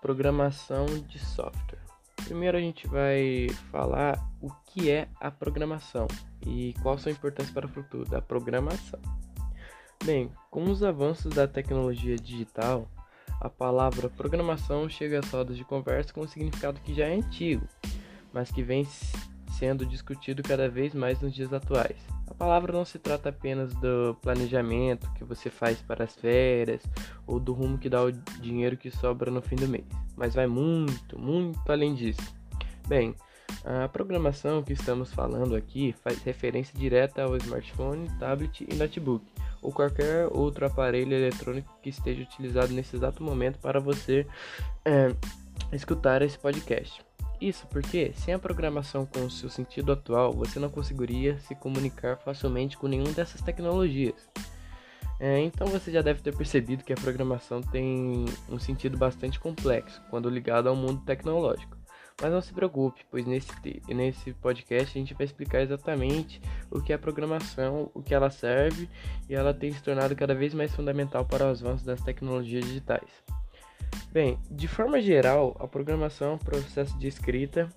programação de software. Primeiro a gente vai falar o que é a programação e qual sua importância para o futuro da programação. Bem, com os avanços da tecnologia digital, a palavra programação chega às rodas de conversa com um significado que já é antigo, mas que vem sendo discutido cada vez mais nos dias atuais. A palavra não se trata apenas do planejamento que você faz para as férias ou do rumo que dá o dinheiro que sobra no fim do mês, mas vai muito, muito além disso. Bem, a programação que estamos falando aqui faz referência direta ao smartphone, tablet e notebook, ou qualquer outro aparelho eletrônico que esteja utilizado nesse exato momento para você é, escutar esse podcast. Isso porque, sem a programação com o seu sentido atual, você não conseguiria se comunicar facilmente com nenhuma dessas tecnologias. É, então você já deve ter percebido que a programação tem um sentido bastante complexo quando ligado ao mundo tecnológico. Mas não se preocupe, pois nesse, nesse podcast a gente vai explicar exatamente o que é a programação, o que ela serve e ela tem se tornado cada vez mais fundamental para o avanço das tecnologias digitais. Bem, de forma geral, a programação é um processo de escrita,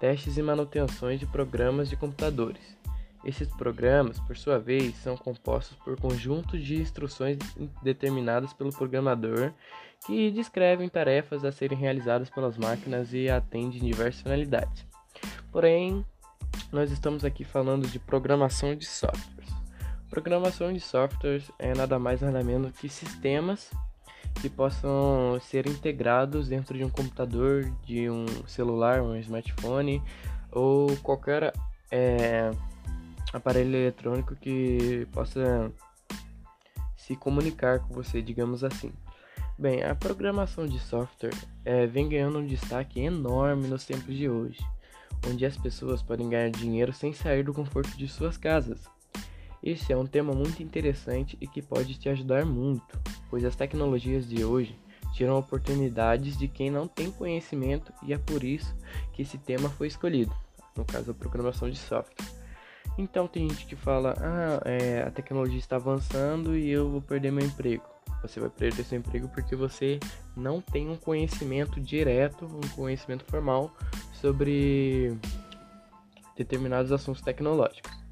testes e manutenções de programas de computadores. Esses programas, por sua vez, são compostos por conjuntos de instruções determinadas pelo programador que descrevem tarefas a serem realizadas pelas máquinas e atendem diversas finalidades. Porém, nós estamos aqui falando de programação de softwares. Programação de softwares é nada mais nada menos que sistemas que possam ser integrados dentro de um computador, de um celular, um smartphone ou qualquer é, aparelho eletrônico que possa se comunicar com você, digamos assim. Bem, a programação de software é, vem ganhando um destaque enorme nos tempos de hoje, onde as pessoas podem ganhar dinheiro sem sair do conforto de suas casas. Esse é um tema muito interessante e que pode te ajudar muito, pois as tecnologias de hoje tiram oportunidades de quem não tem conhecimento e é por isso que esse tema foi escolhido, no caso a programação de software. Então tem gente que fala, ah, é, a tecnologia está avançando e eu vou perder meu emprego. Você vai perder seu emprego porque você não tem um conhecimento direto, um conhecimento formal sobre determinados assuntos tecnológicos.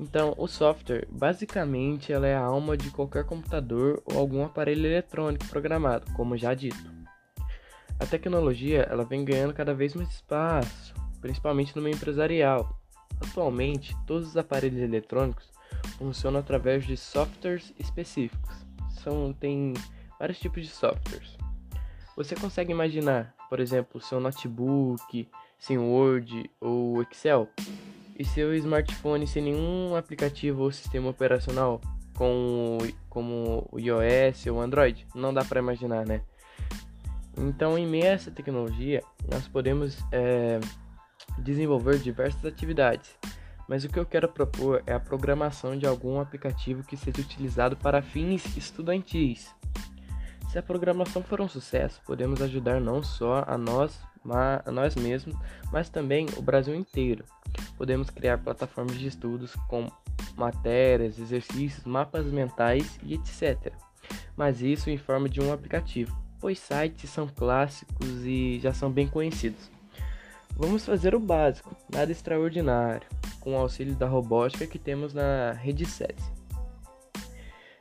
Então, o software, basicamente, ela é a alma de qualquer computador ou algum aparelho eletrônico programado, como já dito. A tecnologia, ela vem ganhando cada vez mais espaço, principalmente no meio empresarial. Atualmente, todos os aparelhos eletrônicos funcionam através de softwares específicos. São tem vários tipos de softwares. Você consegue imaginar, por exemplo, seu notebook sem Word ou Excel? E seu smartphone sem nenhum aplicativo ou sistema operacional com, como o iOS ou Android? Não dá para imaginar, né? Então, em meio a essa tecnologia, nós podemos é, desenvolver diversas atividades, mas o que eu quero propor é a programação de algum aplicativo que seja utilizado para fins estudantis. Se a programação for um sucesso, podemos ajudar não só a nós, a nós mesmos, mas também o Brasil inteiro. Podemos criar plataformas de estudos com matérias, exercícios, mapas mentais e etc. Mas isso em forma de um aplicativo, pois sites são clássicos e já são bem conhecidos. Vamos fazer o básico, nada extraordinário, com o auxílio da robótica que temos na rede SESI.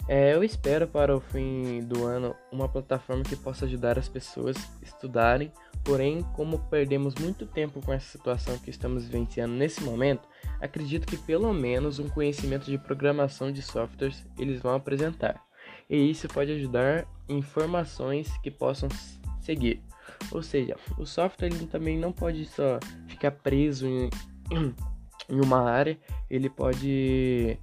É, eu espero para o fim do ano uma plataforma que possa ajudar as pessoas a estudarem, porém, como perdemos muito tempo com essa situação que estamos vivenciando nesse momento, acredito que pelo menos um conhecimento de programação de softwares eles vão apresentar. E isso pode ajudar em informações que possam seguir. Ou seja, o software ele também não pode só ficar preso em, em uma área, ele pode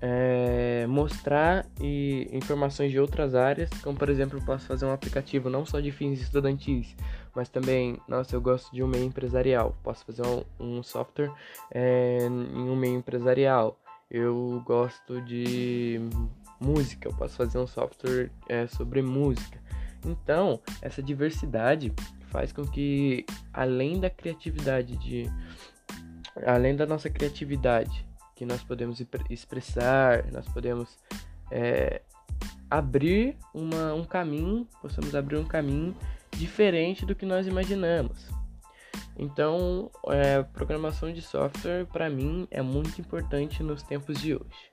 é, mostrar e, informações de outras áreas, como por exemplo, eu posso fazer um aplicativo não só de fins estudantis, mas também, nossa, eu gosto de um meio empresarial, posso fazer um, um software é, em um meio empresarial. Eu gosto de música, eu posso fazer um software é, sobre música. Então, essa diversidade faz com que, além da criatividade de, além da nossa criatividade que nós podemos expressar, nós podemos é, abrir uma, um caminho, possamos abrir um caminho diferente do que nós imaginamos. Então, é, programação de software para mim é muito importante nos tempos de hoje.